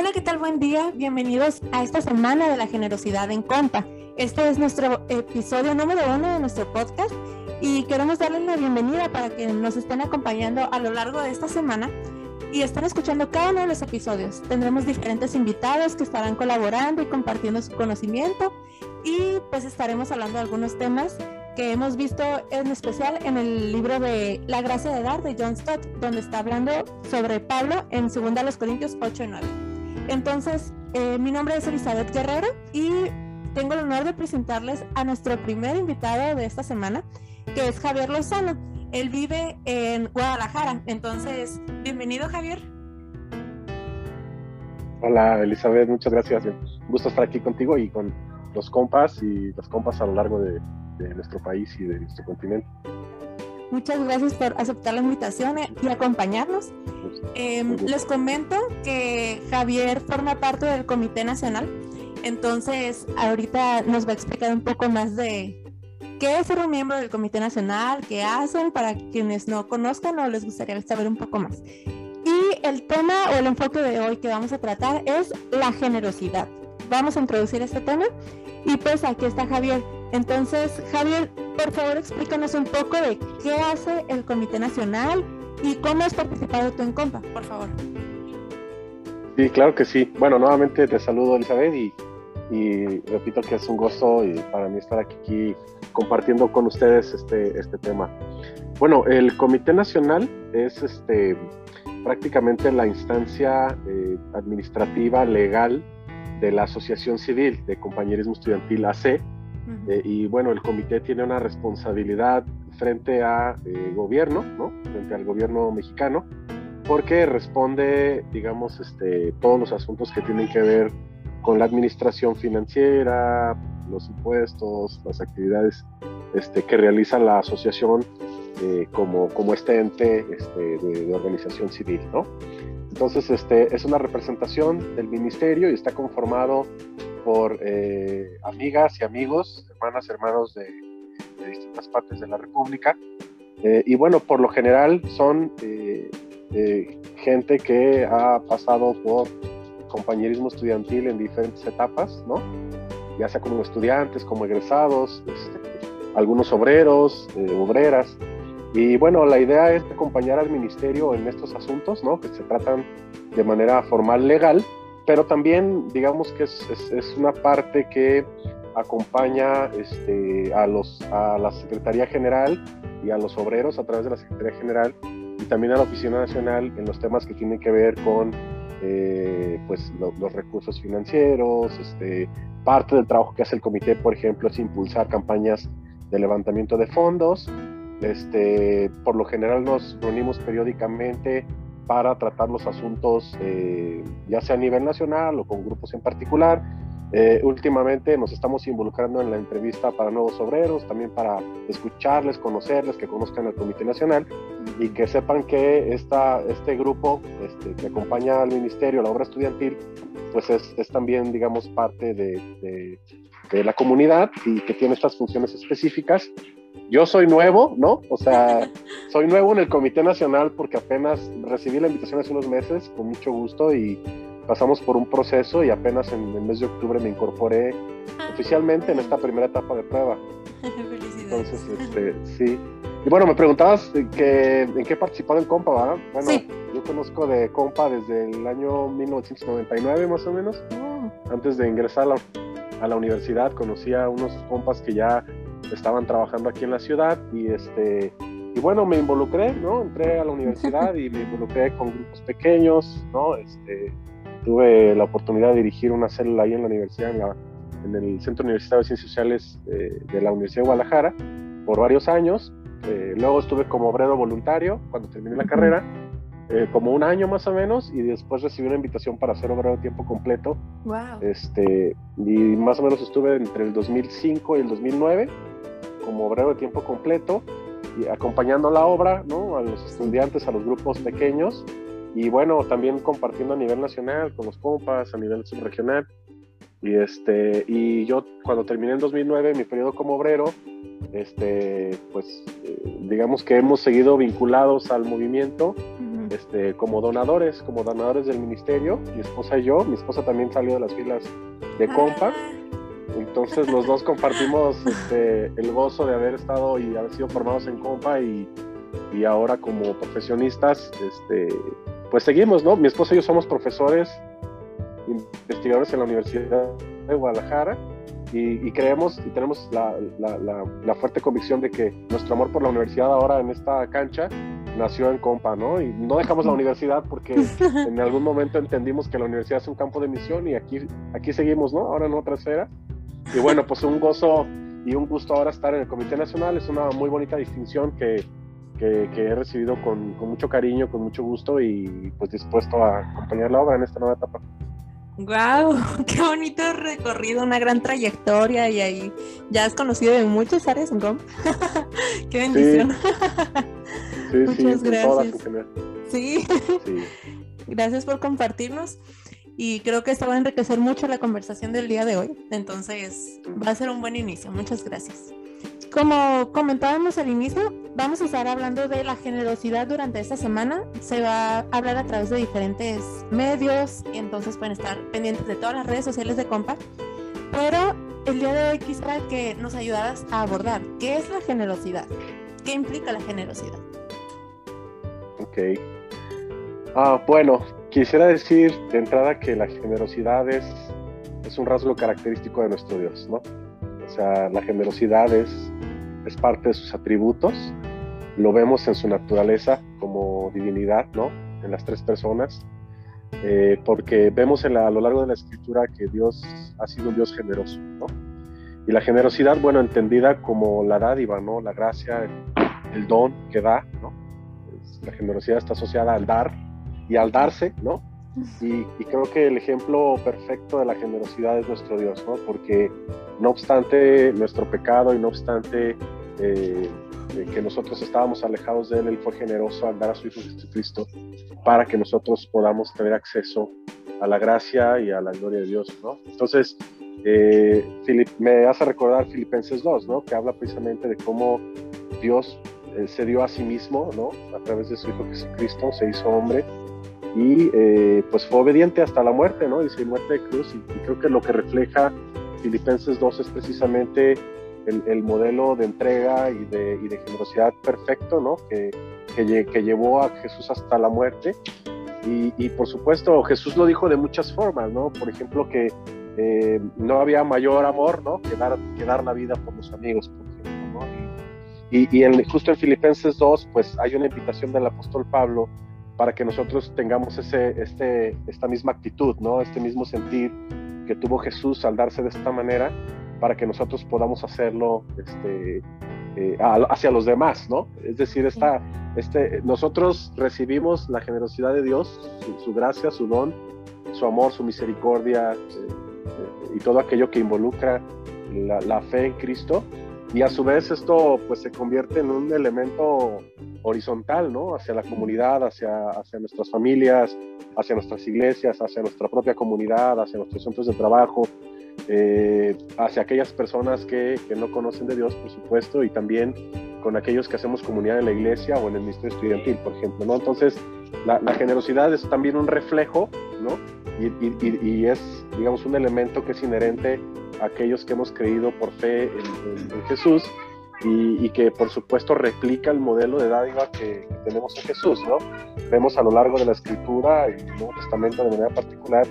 Hola, ¿qué tal? Buen día. Bienvenidos a esta semana de la generosidad en Compa. Este es nuestro episodio número uno de nuestro podcast y queremos darles la bienvenida para que nos estén acompañando a lo largo de esta semana y estén escuchando cada uno de los episodios. Tendremos diferentes invitados que estarán colaborando y compartiendo su conocimiento y pues estaremos hablando de algunos temas que hemos visto en especial en el libro de La gracia de dar de John Stott, donde está hablando sobre Pablo en 2 Corintios 8 y 9. Entonces, eh, mi nombre es Elizabeth Guerrero y tengo el honor de presentarles a nuestro primer invitado de esta semana, que es Javier Lozano. Él vive en Guadalajara. Entonces, bienvenido Javier. Hola Elizabeth, muchas gracias. Un gusto estar aquí contigo y con los compas y las compas a lo largo de, nuestro país y de nuestro continente. Muchas gracias por aceptar la invitación y acompañarnos. Em, les comento que Javier forma parte del Comité Nacional, entonces ahorita nos va a explicar un poco más de qué es ser un miembro del Comité Nacional, qué hacen para quienes no conozcan o les gustaría saber un poco más. Y el tema o el enfoque de hoy que vamos a tratar es la generosidad. Vamos a introducir este tema y pues aquí está Javier. Entonces, Javier, por favor explícanos un poco de qué hace el Comité Nacional y cómo has participado tú en Compa, por favor. Sí, claro que sí. Bueno, nuevamente te saludo Elizabeth y, repito que es un gozo y para mí estar aquí compartiendo con ustedes este, este tema. Bueno, el Comité Nacional es este, prácticamente la instancia eh, administrativa legal de la Asociación Civil de Compañerismo Estudiantil AC. Eh, y bueno, el comité tiene una responsabilidad frente a eh, gobierno, ¿no? frente al gobierno mexicano, porque responde, digamos, este, todos los asuntos que tienen que ver con la administración financiera, los impuestos, las actividades este, que realiza la asociación eh, como, como este ente este, de, organización civil, ¿no? Entonces, este, es una representación del ministerio y está conformado por eh, amigas y amigos, hermanas, hermanos de, distintas partes de la República. Eh, y bueno, por lo general son eh, gente que ha pasado por compañerismo estudiantil en diferentes etapas, ¿no? Ya sea como estudiantes, como egresados, este, algunos obreros, obreras. Y bueno, la idea es acompañar al ministerio en estos asuntos, ¿no? Que se tratan de manera formal legal, pero también digamos que es, es, una parte que acompaña este, a, los, a la Secretaría General y a los obreros a través de la Secretaría General y también a la Oficina Nacional en los temas que tienen que ver con eh, pues, los recursos financieros. Este, parte del trabajo que hace el comité, por ejemplo, es impulsar campañas de levantamiento de fondos. Este, por lo general nos reunimos periódicamente para tratar los asuntos, eh, ya sea a nivel nacional o con grupos en particular. Eh, últimamente nos estamos involucrando en la entrevista para nuevos obreros, también para escucharles, conocerles, que conozcan el Comité Nacional y que sepan que esta, este grupo este, que acompaña al Ministerio, la obra estudiantil, pues es, es también, digamos, parte de, de, de la comunidad y que tiene estas funciones específicas yo soy nuevo, ¿no? O sea, soy nuevo en el Comité Nacional porque apenas recibí la invitación hace unos meses, con mucho gusto, y pasamos por un proceso y apenas en el mes de octubre me incorporé ah. oficialmente en esta primera etapa de prueba. Entonces, este, sí. Y bueno, me preguntabas que, en qué he participado en Compa, ¿verdad? Bueno, yo conozco de Compa desde el año 1999 más o menos. Oh. Antes de ingresar a la, a la universidad conocí a unos compas que ya estaban trabajando aquí en la ciudad y este y bueno me involucré no entré a la universidad y me involucré con grupos pequeños no este tuve la oportunidad de dirigir una célula ahí en la universidad en, el centro universitario de ciencias sociales de la universidad de Guadalajara por varios años. Eh, luego estuve como obrero voluntario cuando terminé la carrera eh, como un año más o menos y después recibí una invitación para hacer obrero de tiempo completo. Wow. Este, y más o menos estuve entre el 2005 y el 2009 como obrero de tiempo completo y acompañando la obra, ¿no? A los estudiantes, a los grupos pequeños y bueno, también compartiendo a nivel nacional con los compas, a nivel subregional. Y este y yo cuando terminé en 2009 mi periodo como obrero, este pues eh, digamos que hemos seguido vinculados al movimiento este, como donadores, como donadores del ministerio, mi esposa y yo. Mi esposa también salió de las filas de compa. Ah. Entonces los dos compartimos este, el gozo de haber estado y haber sido formados en compa y, y ahora como profesionistas, este, pues seguimos, ¿no? Mi esposa y yo somos profesores, investigadores en la Universidad de Guadalajara y, creemos y tenemos la, la, fuerte convicción de que nuestro amor por la universidad ahora en esta cancha nació en Compa, ¿no? Y no dejamos la universidad porque en algún momento entendimos que la universidad es un campo de misión y aquí, aquí seguimos, ¿no? Ahora en otra esfera. Y bueno, pues un gozo y un gusto ahora estar en el Comité Nacional, es una muy bonita distinción que, que, he recibido con, con mucho cariño, con mucho gusto y pues dispuesto a acompañar la obra en esta nueva etapa. Wow, qué bonito recorrido, una gran trayectoria y ahí ya has conocido de muchas áreas en qué bendición. Sí, Muchas gracias. Sí. gracias por compartirnos y creo que esto va a enriquecer mucho la conversación del día de hoy. Entonces, va a ser un buen inicio. Muchas gracias. Como comentábamos al inicio, vamos a estar hablando de la generosidad durante esta semana. Se va a hablar a través de diferentes medios y entonces pueden estar pendientes de todas las redes sociales de Compa. Pero el día de hoy quisiera que nos ayudaras a abordar qué es la generosidad, qué implica la generosidad. Ok. Ah, bueno, quisiera decir de entrada que la generosidad es, es un rasgo característico de nuestro Dios, ¿no? O sea, la generosidad es, es parte de sus atributos, lo vemos en su naturaleza como divinidad, ¿no? En las tres personas, eh, porque vemos a lo largo de la escritura que Dios ha sido un Dios generoso, ¿no? Y la generosidad, bueno, entendida como la dádiva, ¿no? La gracia, el, don que da, ¿no? La generosidad está asociada al dar y al darse, ¿no? Y, creo que el ejemplo perfecto de la generosidad es nuestro Dios, ¿no? Porque no obstante nuestro pecado y no obstante eh, que nosotros estábamos alejados de Él, Él fue generoso al dar a su Hijo Jesucristo para que nosotros podamos tener acceso a la gracia y a la gloria de Dios, ¿no? Entonces, eh, me hace recordar Filipenses 2, ¿no? Que habla precisamente de cómo Dios eh, se dio a sí mismo, ¿no? A través de su Hijo Jesucristo, se hizo hombre y eh, pues fue obediente hasta la muerte, ¿no? Dice muerte de cruz y, creo que lo que refleja Filipenses 2 es precisamente el, modelo de entrega y de, generosidad perfecto, ¿no? Que, que, llevó a Jesús hasta la muerte. Y, por supuesto Jesús lo dijo de muchas formas, ¿no? Por ejemplo que eh, no había mayor amor, ¿no? Que dar, la vida por los amigos, por. Y, y en, justo en Filipenses 2, pues hay una invitación del apóstol Pablo para que nosotros tengamos ese, este, esta misma actitud, ¿no? este mismo sentir que tuvo Jesús al darse de esta manera, para que nosotros podamos hacerlo este, eh, hacia los demás, ¿no? Es decir, esta, este, nosotros recibimos la generosidad de Dios, su, gracia, su don, su amor, su misericordia eh, eh, y todo aquello que involucra la, la fe en Cristo, y a su vez esto pues se convierte en un elemento horizontal, ¿no? Hacia la comunidad, hacia, hacia nuestras familias, hacia nuestras iglesias, hacia nuestra propia comunidad, hacia nuestros centros de trabajo, eh, hacia aquellas personas que, que, no conocen de Dios, por supuesto, y también con aquellos que hacemos comunidad en la iglesia o en el ministerio estudiantil, por ejemplo, ¿no? Entonces, la, la generosidad es también un reflejo, ¿no? Y, y, y, es, digamos, un elemento que es inherente a aquellos que hemos creído por fe en, en Jesús y, que por supuesto replica el modelo de dádiva que, tenemos en Jesús, ¿no? Vemos a lo largo de la escritura y el Nuevo Testamento de manera particular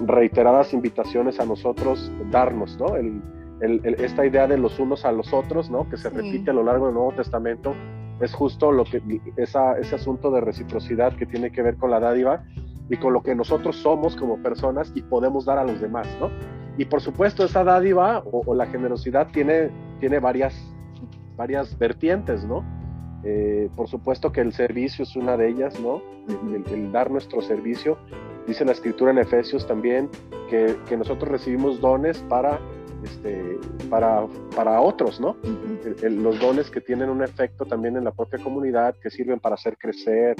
reiteradas invitaciones a nosotros darnos, ¿no? El, esta idea de los unos a los otros, ¿no? Que se repite a lo largo del Nuevo Testamento, es justo lo que, esa, ese asunto de reciprocidad que tiene que ver con la dádiva y con lo que nosotros somos como personas y podemos dar a los demás, ¿no? Y por supuesto esa dádiva o, o la generosidad tiene, tiene varias varias vertientes, ¿no? Eh, por supuesto que el servicio es una de ellas, ¿no? El, dar nuestro servicio. Dice la escritura en Efesios también que, que nosotros recibimos dones para, este, para, para otros, ¿no? los dones que tienen un efecto también en la propia comunidad, que sirven para hacer crecer,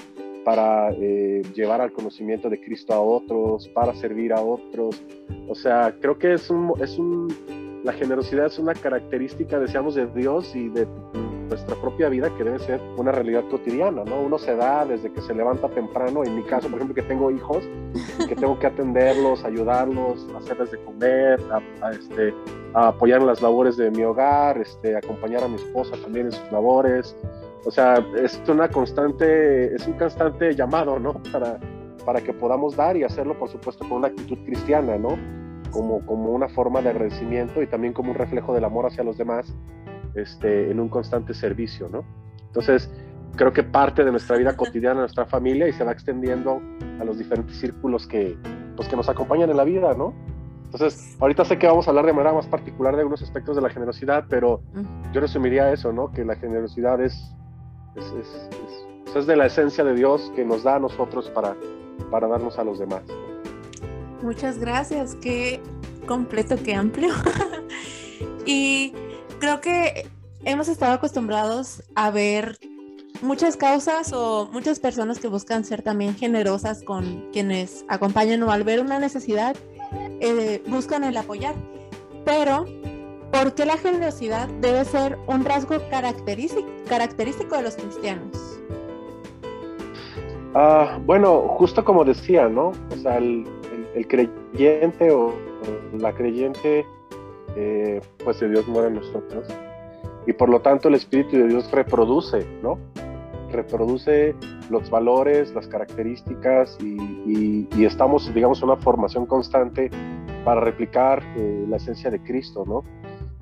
para eh, llevar al conocimiento de Cristo a otros, para servir a otros. O sea, creo que es un, es un la generosidad es una característica, deseamos, de Dios y de, nuestra propia vida que debe ser una realidad cotidiana, ¿no? Uno se da desde que se levanta temprano, en mi caso, por ejemplo, que tengo hijos, que tengo que atenderlos, ayudarlos, hacerles de comer, a, este, apoyar en las labores de mi hogar, este, acompañar a mi esposa también en sus labores. O sea, es una constante, es un constante llamado, ¿no? Para, para que podamos dar y hacerlo, por supuesto, con una actitud cristiana, ¿no? Como, como una forma de agradecimiento y también como un reflejo del amor hacia los demás este, en un constante servicio, ¿no? Entonces, creo que parte de nuestra vida cotidiana, nuestra familia, y se va extendiendo a los diferentes círculos que, pues, que nos acompañan en la vida, ¿no? Entonces, ahorita sé que vamos a hablar de manera más particular de algunos aspectos de la generosidad, pero yo resumiría eso, ¿no? Que la generosidad es, es, es, es, de la esencia de Dios que nos da a nosotros para, para darnos a los demás. Muchas gracias, qué completo, qué amplio. y creo que hemos estado acostumbrados a ver muchas causas o muchas personas que buscan ser también generosas con quienes acompañan o al ver una necesidad eh, buscan el apoyar. Pero, ¿por qué la generosidad debe ser un rasgo característico, de los cristianos? Ah, bueno, justo como decía, ¿no? O sea, el, creyente o la creyente eh, pues de Dios muere en nosotros. Y por lo tanto el Espíritu de Dios reproduce, ¿no? Reproduce los valores, las características y, estamos, digamos, en una formación constante para replicar eh, la esencia de Cristo, ¿no?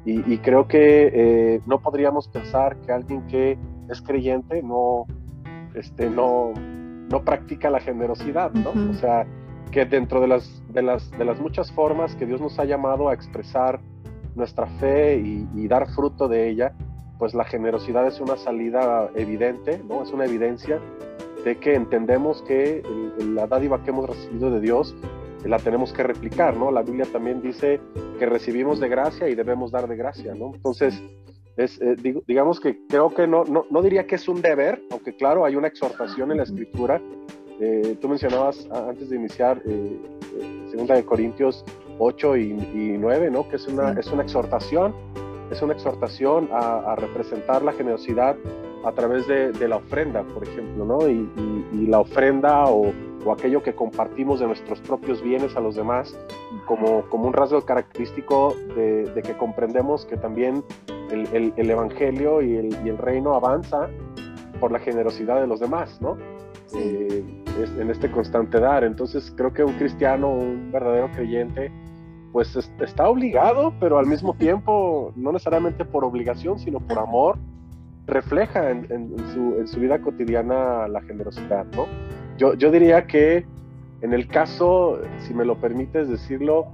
Y, creo que eh, no podríamos pensar que alguien que es creyente no, este, no, no practica la generosidad, ¿no? O sea, que dentro de las, de, las, de las muchas formas que Dios nos ha llamado a expresar nuestra fe y, dar fruto de ella, pues la generosidad es una salida evidente, ¿no? Es una evidencia de que entendemos que la dádiva que hemos recibido de Dios la tenemos que replicar, ¿no? La Biblia también dice que recibimos de gracia y debemos dar de gracia, ¿no? Entonces, es, eh, digamos que creo que no, no, no, diría que es un deber, aunque claro, hay una exhortación en la escritura. Eh, tú mencionabas antes de iniciar, segunda de Corintios 8 y, 9, ¿no? que es una, es una exhortación, es una exhortación a, representar la generosidad a través de, la ofrenda, por ejemplo, ¿no? y, la ofrenda o, aquello que compartimos de nuestros propios bienes a los demás como, como un rasgo característico de, que comprendemos que también el, el, Evangelio y el, y el reino avanza por la generosidad de los demás, ¿no? Eh, en este constante dar. Entonces creo que un cristiano, un verdadero creyente, pues está obligado, pero al mismo tiempo, no necesariamente por obligación, sino por amor, refleja en, su, vida cotidiana la generosidad, ¿no? Yo, yo diría que en el caso, si me lo permites decirlo,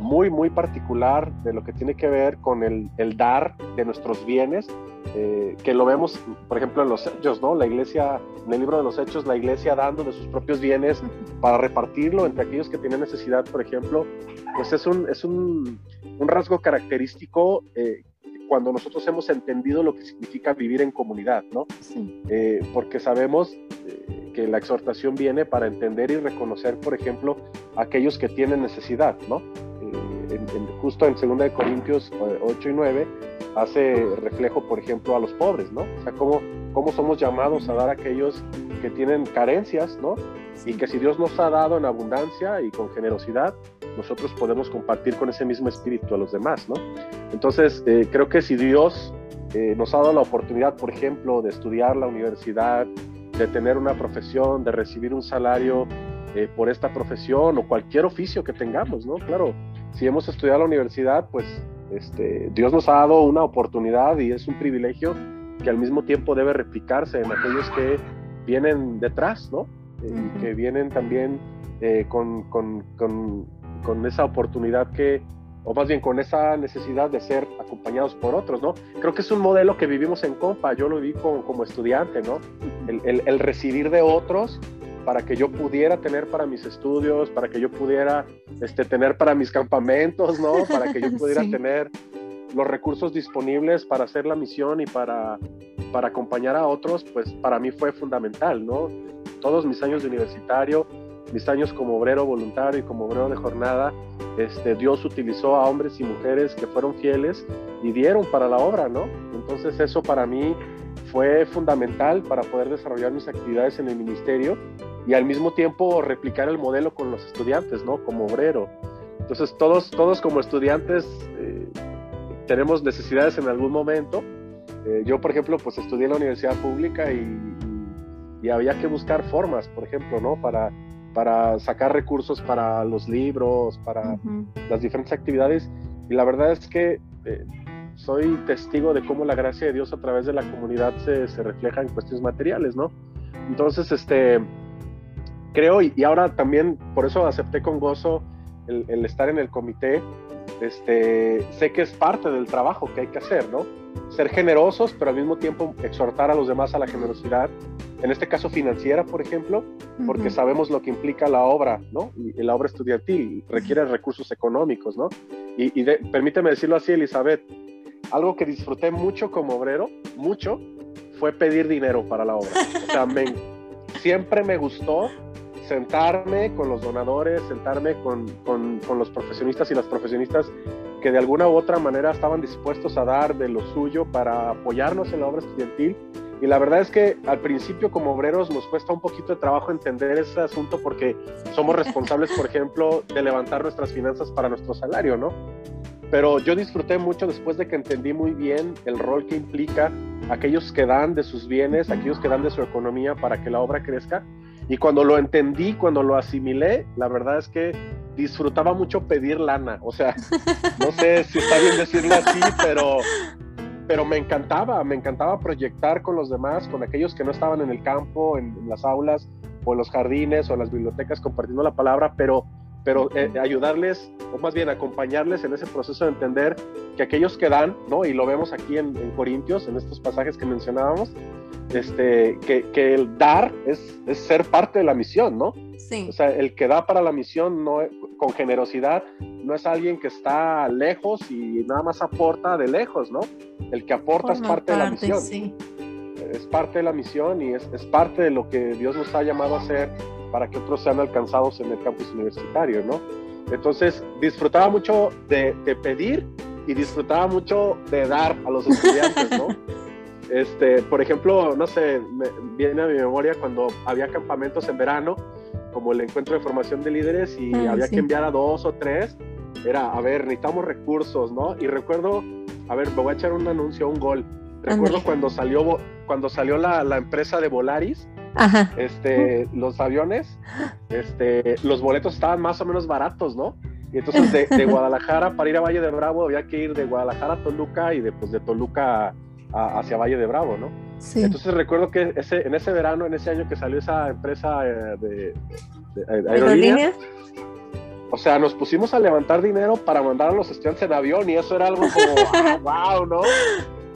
muy, muy particular de lo que tiene que ver con el, el dar de nuestros bienes, eh, que lo vemos, por ejemplo, en los hechos, ¿no? La iglesia, en el libro de los hechos, la iglesia dando de sus propios bienes para repartirlo entre aquellos que tienen necesidad, por ejemplo, pues es un, es un, un rasgo característico eh, cuando nosotros hemos entendido lo que significa vivir en comunidad, ¿no? Eh, porque sabemos que la exhortación viene para entender y reconocer, por ejemplo, aquellos que tienen necesidad, ¿no? justo en 2 Corintios 8 y 9 hace reflejo, por ejemplo, a los pobres, ¿no? O sea, cómo, cómo somos llamados a dar a aquellos que tienen carencias, ¿no? Y que si Dios nos ha dado en abundancia y con generosidad, nosotros podemos compartir con ese mismo espíritu a los demás, ¿no? Entonces, eh, creo que si Dios eh, nos ha dado la oportunidad, por ejemplo, de estudiar la universidad, de tener una profesión, de recibir un salario eh, por esta profesión o cualquier oficio que tengamos, ¿no? Claro, si hemos estudiado la universidad, pues este, Dios nos ha dado una oportunidad y es un privilegio que al mismo tiempo debe replicarse en aquellos que vienen detrás, ¿no? Eh, y que vienen también eh, con, con, con, con, esa oportunidad que, o más bien con esa necesidad de ser acompañados por otros, ¿no? Creo que es un modelo que vivimos en Compa, yo lo vi como, como estudiante, ¿no? El, el, el recibir de otros para que yo pudiera tener para mis estudios, para que yo pudiera este, tener para mis campamentos, ¿no? Para que yo pudiera tener los recursos disponibles para hacer la misión y para, para acompañar a otros, pues para mí fue fundamental, ¿no? Todos mis años de universitario, mis años como obrero voluntario y como obrero de jornada, este, Dios utilizó a hombres y mujeres que fueron fieles y dieron para la obra, ¿no? Entonces eso para mí fue fundamental para poder desarrollar mis actividades en el ministerio y al mismo tiempo replicar el modelo con los estudiantes, ¿no? Como obrero. Entonces todos, todos como estudiantes eh, tenemos necesidades en algún momento. Eh, yo, por ejemplo, pues estudié en la universidad pública y, y, había que buscar formas, por ejemplo, ¿no? Para, para sacar recursos para los libros, para las diferentes actividades. Y la verdad es que eh, soy testigo de cómo la gracia de Dios a través de la comunidad se, se refleja en cuestiones materiales, ¿no? Entonces, este, creo, y, y, ahora también por eso acepté con gozo el, el, estar en el comité, este, sé que es parte del trabajo que hay que hacer, ¿no? Ser generosos, pero al mismo tiempo exhortar a los demás a la generosidad, en este caso financiera, por ejemplo, porque uh -huh. sabemos lo que implica la obra, ¿no? Y, y la obra estudiantil requiere recursos económicos, ¿no? Y, y de, permíteme decirlo así, Elizabeth, algo que disfruté mucho como obrero, mucho, fue pedir dinero para la obra. O sea, me, siempre me gustó sentarme con los donadores, sentarme con, con, con, los profesionistas y las profesionistas que de alguna u otra manera estaban dispuestos a dar de lo suyo para apoyarnos en la obra estudiantil. Y la verdad es que al principio como obreros nos cuesta un poquito de trabajo entender ese asunto porque somos responsables, por ejemplo, de levantar nuestras finanzas para nuestro salario, ¿no? Pero yo disfruté mucho después de que entendí muy bien el rol que implica aquellos que dan de sus bienes, aquellos que dan de su economía para que la obra crezca. Y cuando lo entendí, cuando lo asimilé, la verdad es que disfrutaba mucho pedir lana. O sea, no sé si está bien decirlo así, pero, pero me encantaba, me encantaba proyectar con los demás, con aquellos que no estaban en el campo, en, en las aulas o en los jardines o en las bibliotecas compartiendo la palabra, pero pero eh, ayudarles, o más bien acompañarles en ese proceso de entender que aquellos que dan, ¿no? Y lo vemos aquí en, en Corintios, en estos pasajes que mencionábamos, este, que, que el dar es, es, ser parte de la misión, ¿no? Sí. O sea, el que da para la misión no, con generosidad no es alguien que está lejos y nada más aporta de lejos, ¿no? El que aporta Forma es parte, parte, de la misión. Sí. Es parte de la misión y es, es parte de lo que Dios nos ha llamado a hacer para que otros sean alcanzados en el campus universitario, ¿no? Entonces, disfrutaba mucho de, de pedir y disfrutaba mucho de dar a los estudiantes, ¿no? Este, por ejemplo, no sé, me, viene a mi memoria cuando había campamentos en verano, como el encuentro de formación de líderes y ah, había sí. que enviar a dos o tres, era, a ver, necesitamos recursos, ¿no? Y recuerdo, a ver, me voy a echar un anuncio, un gol. Recuerdo cuando salió, cuando salió la, la empresa de Volaris, Ajá. este, los aviones, este, los boletos estaban más o menos baratos, ¿no? Y entonces de, de, Guadalajara para ir a Valle de Bravo había que ir de Guadalajara a Toluca y después de Toluca a, a, hacia Valle de Bravo, ¿no? Sí. Entonces recuerdo que ese, en ese verano, en ese año que salió esa empresa eh, de, de, de aerolínea, o sea, nos pusimos a levantar dinero para mandar a los estudiantes en avión y eso era algo como, wow, ¿no?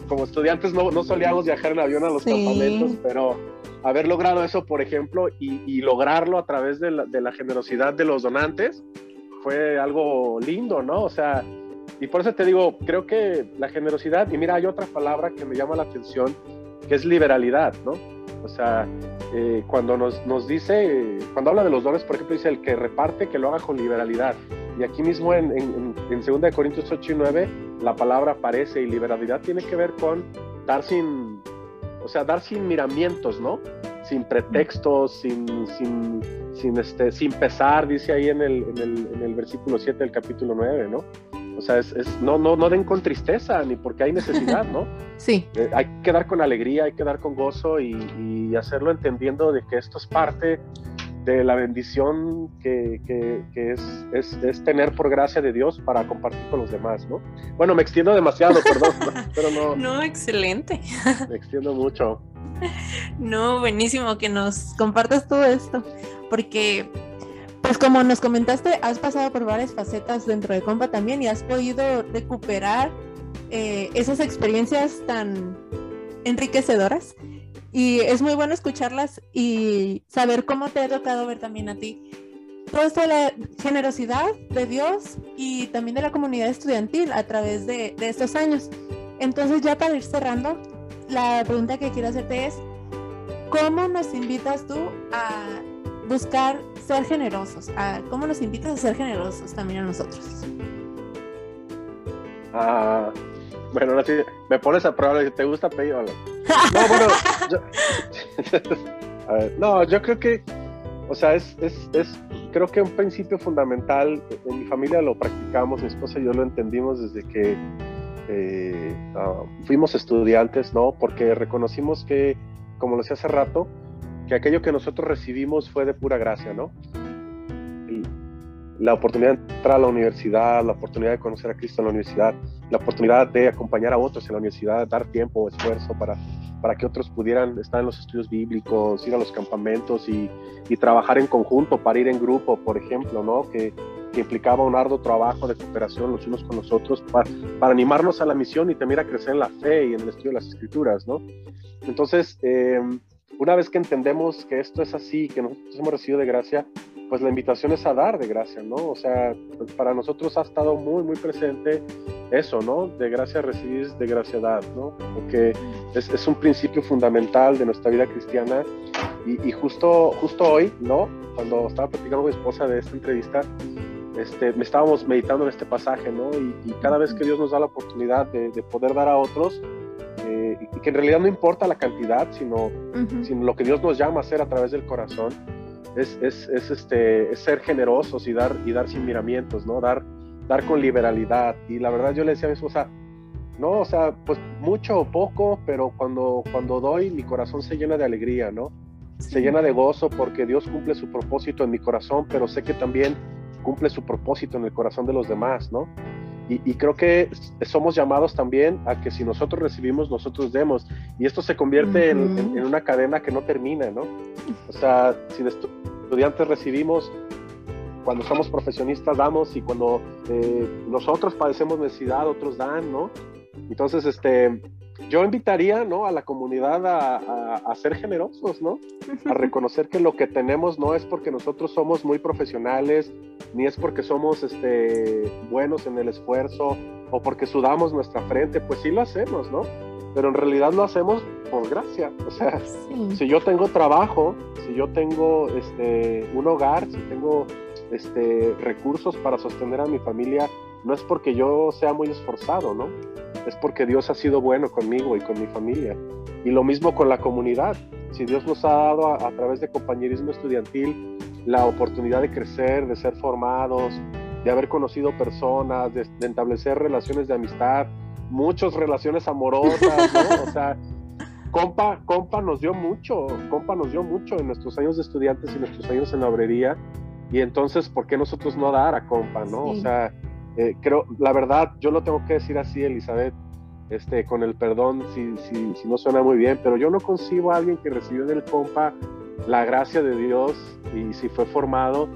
Como estudiantes no, no solíamos viajar en avión a los sí. campamentos, pero haber logrado eso, por ejemplo, y, y lograrlo a través de la, de la, generosidad de los donantes, fue algo lindo, ¿no? O sea, y por eso te digo, creo que la generosidad, y mira, hay otra palabra que me llama la atención, que es liberalidad, ¿no? O sea, eh, cuando nos, nos dice, cuando habla de los dones, por ejemplo, dice el que reparte, que lo haga con liberalidad. Y aquí mismo en, en, en 2 Corintios 8 y 9, la palabra aparece y liberalidad tiene que ver con dar sin, o sea, dar sin miramientos, ¿no? Sin pretextos, sin, sin, sin, este, sin pesar, dice ahí en el, en, el, en el versículo 7 del capítulo 9, ¿no? O sea, es, es, no, no, no den con tristeza, ni porque hay necesidad, ¿no? Sí. Eh, hay que dar con alegría, hay que dar con gozo y, y, hacerlo entendiendo de que esto es parte de la bendición que, que, que es, es, es, tener por gracia de Dios para compartir con los demás, ¿no? Bueno, me extiendo demasiado, perdón, pero no. No, excelente. Me extiendo mucho. No, buenísimo que nos compartas todo esto, porque pues como nos comentaste, has pasado por varias facetas dentro de Compa también y has podido recuperar eh, esas experiencias tan enriquecedoras y es muy bueno escucharlas y saber cómo te ha tocado ver también a ti de la generosidad de Dios y también de la comunidad estudiantil a través de, de estos años. Entonces ya para ir cerrando, la pregunta que quiero hacerte es, ¿cómo nos invitas tú a buscar ser generosos? A, ¿Cómo nos invitas a ser generosos también a nosotros? Uh, Bueno, ahora sí, me pones a prueba, ¿te gusta pedir? No, bueno, a ver, no, yo creo que, o sea, es, es, es, creo que un principio fundamental, en mi familia lo practicamos, mi esposa y yo lo entendimos desde que eh, ah, fuimos estudiantes, ¿no? Porque reconocimos que, como lo decía hace rato, que aquello que nosotros recibimos fue de pura gracia, ¿no? la oportunidad de entrar a la universidad, la oportunidad de conocer a Cristo en la universidad, la oportunidad de acompañar a otros en la universidad, dar tiempo, esfuerzo para, para que otros pudieran estar en los estudios bíblicos, ir a los campamentos y, y trabajar en conjunto, para ir en grupo, por ejemplo, ¿no? Que, que implicaba un arduo trabajo de cooperación los unos con los otros para, para, animarnos a la misión y también a crecer en la fe y en el estudio de las escrituras, ¿no? Entonces, eh, una vez que entendemos que esto es así, que nosotros hemos recibido de gracia, pues la invitación es a dar de gracia, ¿no? O sea, pues para nosotros ha estado muy, muy presente eso, ¿no? De gracia recibís, de gracia dar, ¿no? Porque es, es un principio fundamental de nuestra vida cristiana y, y, justo, justo hoy, ¿no? Cuando estaba platicando con mi esposa de esta entrevista, este, me estábamos meditando en este pasaje, ¿no? Y, y cada vez que Dios nos da la oportunidad de, de poder dar a otros, y que en realidad no importa la cantidad, sino, uh -huh. sino lo que Dios nos llama a hacer a través del corazón, es, es, es, este, es ser generosos y dar, y dar sin miramientos, ¿no? Dar, dar con liberalidad. Y la verdad yo le decía a mi esposa, no, o sea, pues mucho o poco, pero cuando, cuando doy mi corazón se llena de alegría, ¿no? Sí. Se llena de gozo porque Dios cumple su propósito en mi corazón, pero sé que también cumple su propósito en el corazón de los demás, ¿no? Y, y, creo que somos llamados también a que si nosotros recibimos, nosotros demos. Y esto se convierte uh -huh. en, en, en, una cadena que no termina, ¿no? O sea, si de estudiantes recibimos, cuando somos profesionistas damos y cuando eh, nosotros padecemos necesidad, otros dan, ¿no? Entonces, este, yo invitaría, ¿no? A la comunidad a, a, a ser generosos, ¿no? A reconocer que lo que tenemos no es porque nosotros somos muy profesionales, ni es porque somos este, buenos en el esfuerzo o porque sudamos nuestra frente, pues sí lo hacemos, ¿no? Pero en realidad lo hacemos por gracia. O sea, sí. si yo tengo trabajo, si yo tengo este, un hogar, si tengo este, recursos para sostener a mi familia, no es porque yo sea muy esforzado, ¿no? Es porque Dios ha sido bueno conmigo y con mi familia. Y lo mismo con la comunidad. Si Dios nos ha dado a, a través de compañerismo estudiantil la oportunidad de crecer, de ser formados, de haber conocido personas, de, de establecer relaciones de amistad, muchas relaciones amorosas, ¿no? O sea, compa, compa nos dio mucho, compa nos dio mucho en nuestros años de estudiantes y nuestros años en la obrería. Y entonces, ¿por qué nosotros no dar a compa, no? Sí. O sea, eh, creo, la verdad, yo lo tengo que decir así, Elizabeth, este, con el perdón si, si, si no suena muy bien, pero yo no concibo a alguien que recibió del compa la gracia de Dios y si fue formado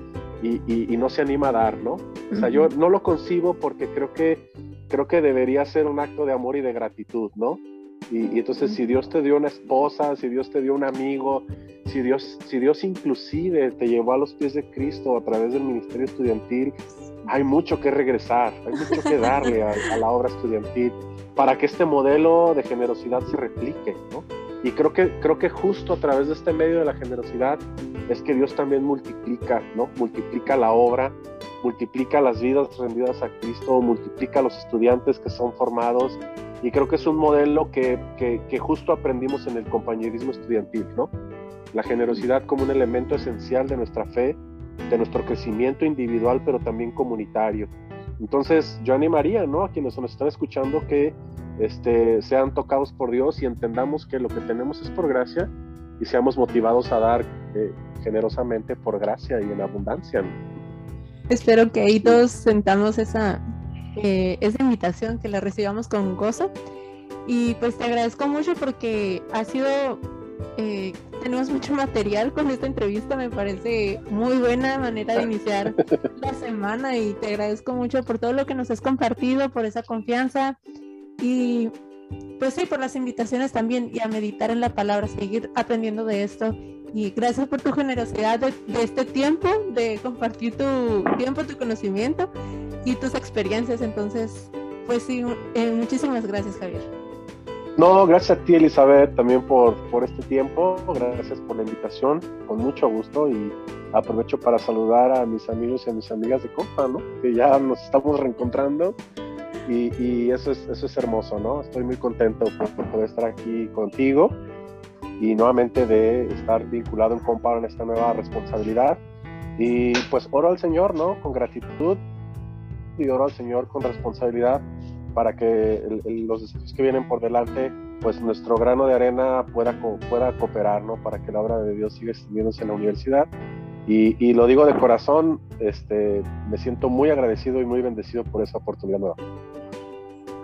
y, y, y, no se anima a dar, ¿no? O sea, yo no lo concibo porque creo que, creo que debería ser un acto de amor y de gratitud, ¿no? Y, y entonces si Dios te dio una esposa, si Dios te dio un amigo, si Dios, si Dios inclusive te llevó a los pies de Cristo a través del ministerio estudiantil, hay mucho que regresar, hay mucho que darle a, la obra estudiantil para que este modelo de generosidad se replique, ¿no? Y creo que, creo que justo a través de este medio de la generosidad es que Dios también multiplica, ¿no? Multiplica la obra, multiplica las vidas rendidas a Cristo, multiplica los estudiantes que son formados. Y creo que es un modelo que, que, que justo aprendimos en el compañerismo estudiantil, ¿no? La generosidad como un elemento esencial de nuestra fe, de nuestro crecimiento individual, pero también comunitario. Entonces, yo animaría, ¿no? A quienes nos están escuchando que este, sean tocados por Dios y entendamos que lo que tenemos es por gracia y seamos motivados a dar eh, generosamente por gracia y en abundancia. ¿no? Espero que ahí todos sentamos esa, eh, esa invitación, que la recibamos con gozo. Y pues te agradezco mucho porque ha sido, eh, tenemos mucho material con esta entrevista, me parece muy buena manera de iniciar la semana y te agradezco mucho por todo lo que nos has compartido, por esa confianza, y pues sí, por las invitaciones también y a meditar en la palabra, seguir aprendiendo de esto. Y gracias por tu generosidad de, de este tiempo, de compartir tu tiempo, tu conocimiento y tus experiencias. Entonces, pues sí, eh, muchísimas gracias, Javier. No, gracias a ti, Elizabeth, también por, por este tiempo. Gracias por la invitación, con mucho gusto. Y aprovecho para saludar a mis amigos y a mis amigas de Copa, ¿no? Que ya nos estamos reencontrando y, eso, es, eso es hermoso, ¿no? Estoy muy contento por, poder estar aquí contigo y nuevamente de estar vinculado en Compa en esta nueva responsabilidad. Y pues oro al Señor, ¿no? Con gratitud y oro al Señor con responsabilidad para que los desafíos que vienen por delante, pues nuestro grano de arena pueda, pueda cooperar, ¿no? Para que la obra de Dios siga extendiéndose en la universidad. Y, y, lo digo de corazón, este, me siento muy agradecido y muy bendecido por esa oportunidad nueva.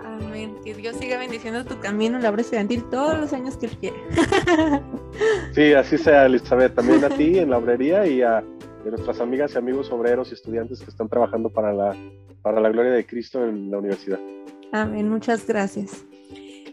Amén. Que Dios siga bendiciendo tu camino en la obra estudiantil todos los años que Él quiere. sí, así sea, Elizabeth. También a ti en la obrería y a, a nuestras amigas y amigos obreros y estudiantes que están trabajando para la, para la gloria de Cristo en la universidad. Amén, muchas gracias.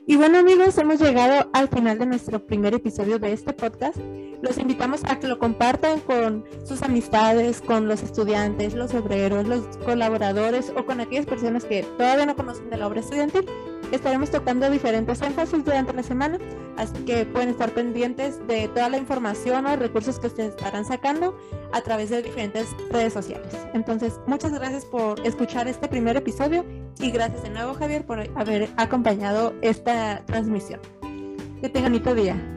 Y bueno amigos, hemos llegado al final de nuestro primer episodio de este podcast. Los invitamos a que lo compartan con sus amistades, con los estudiantes, los obreros, los colaboradores o con aquellas personas que todavía no conocen de la obra estudiantil estaremos tocando diferentes énfasis durante la semana, así que pueden estar pendientes de toda la información o recursos que ustedes estarán sacando a través de diferentes redes sociales. Entonces, muchas gracias por escuchar este primer episodio y gracias de nuevo Javier por haber acompañado esta transmisión. Que tengan bonito día.